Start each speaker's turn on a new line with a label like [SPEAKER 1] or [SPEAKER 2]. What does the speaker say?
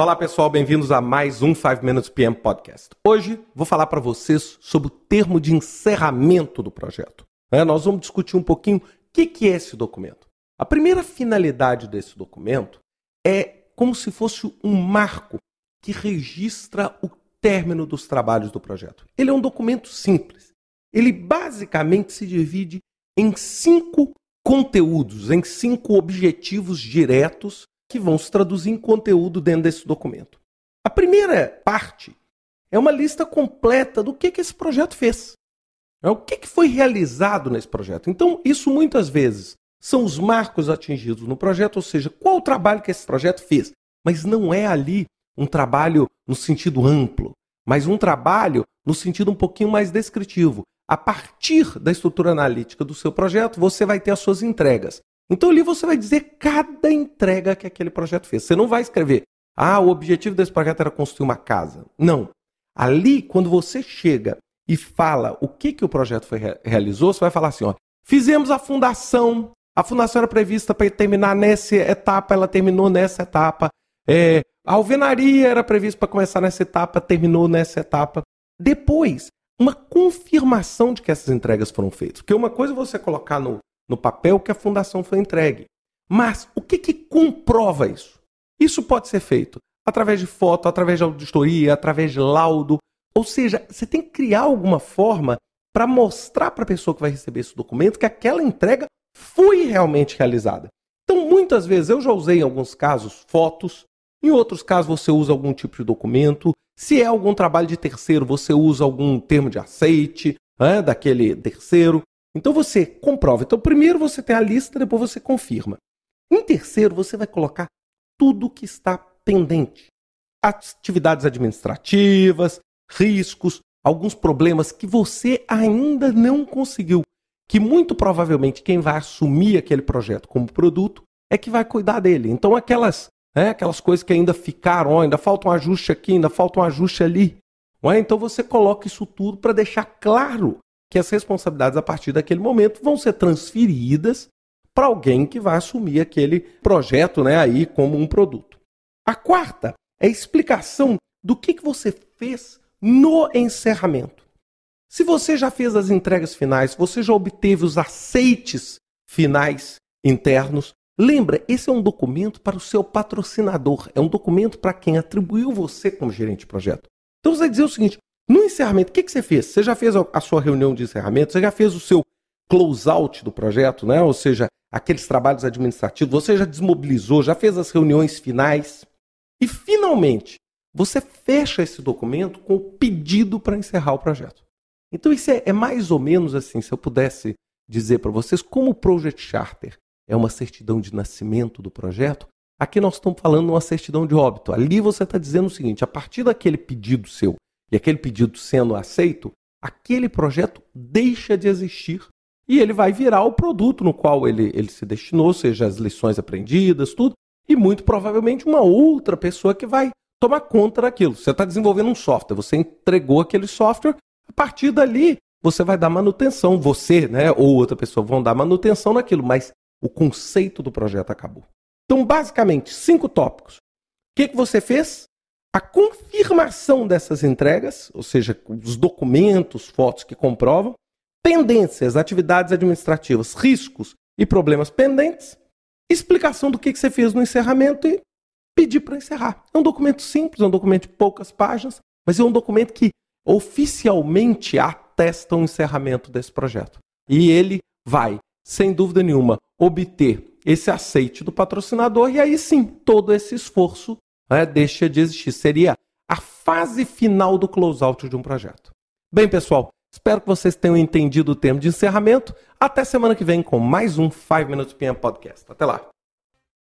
[SPEAKER 1] Olá pessoal, bem-vindos a mais um 5 Minutes PM Podcast. Hoje vou falar para vocês sobre o termo de encerramento do projeto. É, nós vamos discutir um pouquinho o que, que é esse documento. A primeira finalidade desse documento é como se fosse um marco que registra o término dos trabalhos do projeto. Ele é um documento simples. Ele basicamente se divide em cinco conteúdos, em cinco objetivos diretos que vão se traduzir em conteúdo dentro desse documento. A primeira parte é uma lista completa do que, que esse projeto fez. É o que, que foi realizado nesse projeto. Então, isso muitas vezes são os marcos atingidos no projeto, ou seja, qual o trabalho que esse projeto fez. Mas não é ali um trabalho no sentido amplo, mas um trabalho no sentido um pouquinho mais descritivo. A partir da estrutura analítica do seu projeto, você vai ter as suas entregas. Então ali você vai dizer cada entrega que aquele projeto fez. Você não vai escrever, ah, o objetivo desse projeto era construir uma casa. Não. Ali, quando você chega e fala o que, que o projeto foi, realizou, você vai falar assim: ó, fizemos a fundação, a fundação era prevista para terminar nessa etapa, ela terminou nessa etapa. É, a alvenaria era prevista para começar nessa etapa, terminou nessa etapa. Depois, uma confirmação de que essas entregas foram feitas. Porque uma coisa é você colocar no, no papel que a fundação foi entregue. Mas o que, que comprova isso? Isso pode ser feito através de foto, através de auditoria, através de laudo. Ou seja, você tem que criar alguma forma para mostrar para a pessoa que vai receber esse documento que aquela entrega foi realmente realizada. Então, muitas vezes, eu já usei em alguns casos fotos, em outros casos você usa algum tipo de documento. Se é algum trabalho de terceiro, você usa algum termo de aceite né, daquele terceiro. Então você comprova. Então primeiro você tem a lista, depois você confirma. Em terceiro, você vai colocar tudo que está pendente. Atividades administrativas, riscos, alguns problemas que você ainda não conseguiu, que muito provavelmente quem vai assumir aquele projeto como produto é que vai cuidar dele. Então aquelas, né, aquelas coisas que ainda ficaram, ainda falta um ajuste aqui, ainda falta um ajuste ali. É? Então você coloca isso tudo para deixar claro que as responsabilidades a partir daquele momento vão ser transferidas para alguém que vai assumir aquele projeto né, aí como um produto. A quarta é a explicação do que, que você fez no encerramento. Se você já fez as entregas finais, você já obteve os aceites finais internos, lembra, esse é um documento para o seu patrocinador, é um documento para quem atribuiu você como gerente de projeto. Então você vai dizer o seguinte: no encerramento, o que, que você fez? Você já fez a sua reunião de encerramento? Você já fez o seu close-out do projeto, né? ou seja, aqueles trabalhos administrativos? Você já desmobilizou? Já fez as reuniões finais? E, finalmente, você fecha esse documento com o pedido para encerrar o projeto. Então, isso é, é mais ou menos assim, se eu pudesse dizer para vocês, como o Project Charter é uma certidão de nascimento do projeto, aqui nós estamos falando de uma certidão de óbito. Ali você está dizendo o seguinte: a partir daquele pedido seu e aquele pedido sendo aceito, aquele projeto deixa de existir e ele vai virar o produto no qual ele, ele se destinou, seja as lições aprendidas, tudo, e muito provavelmente uma outra pessoa que vai tomar conta daquilo. Você está desenvolvendo um software, você entregou aquele software, a partir dali você vai dar manutenção, você né, ou outra pessoa vão dar manutenção naquilo, mas o conceito do projeto acabou. Então, basicamente, cinco tópicos. O que, que você fez? A confirmação dessas entregas, ou seja, os documentos, fotos que comprovam, pendências, atividades administrativas, riscos e problemas pendentes, explicação do que você fez no encerramento e pedir para encerrar. É um documento simples, é um documento de poucas páginas, mas é um documento que oficialmente atesta o encerramento desse projeto. E ele vai, sem dúvida nenhuma, obter esse aceite do patrocinador e aí sim todo esse esforço né, deixa de existir. Seria a fase final do close-out de um projeto. Bem, pessoal, espero que vocês tenham entendido o termo de encerramento. Até semana que vem com mais um 5 Minutes PM Podcast. Até lá.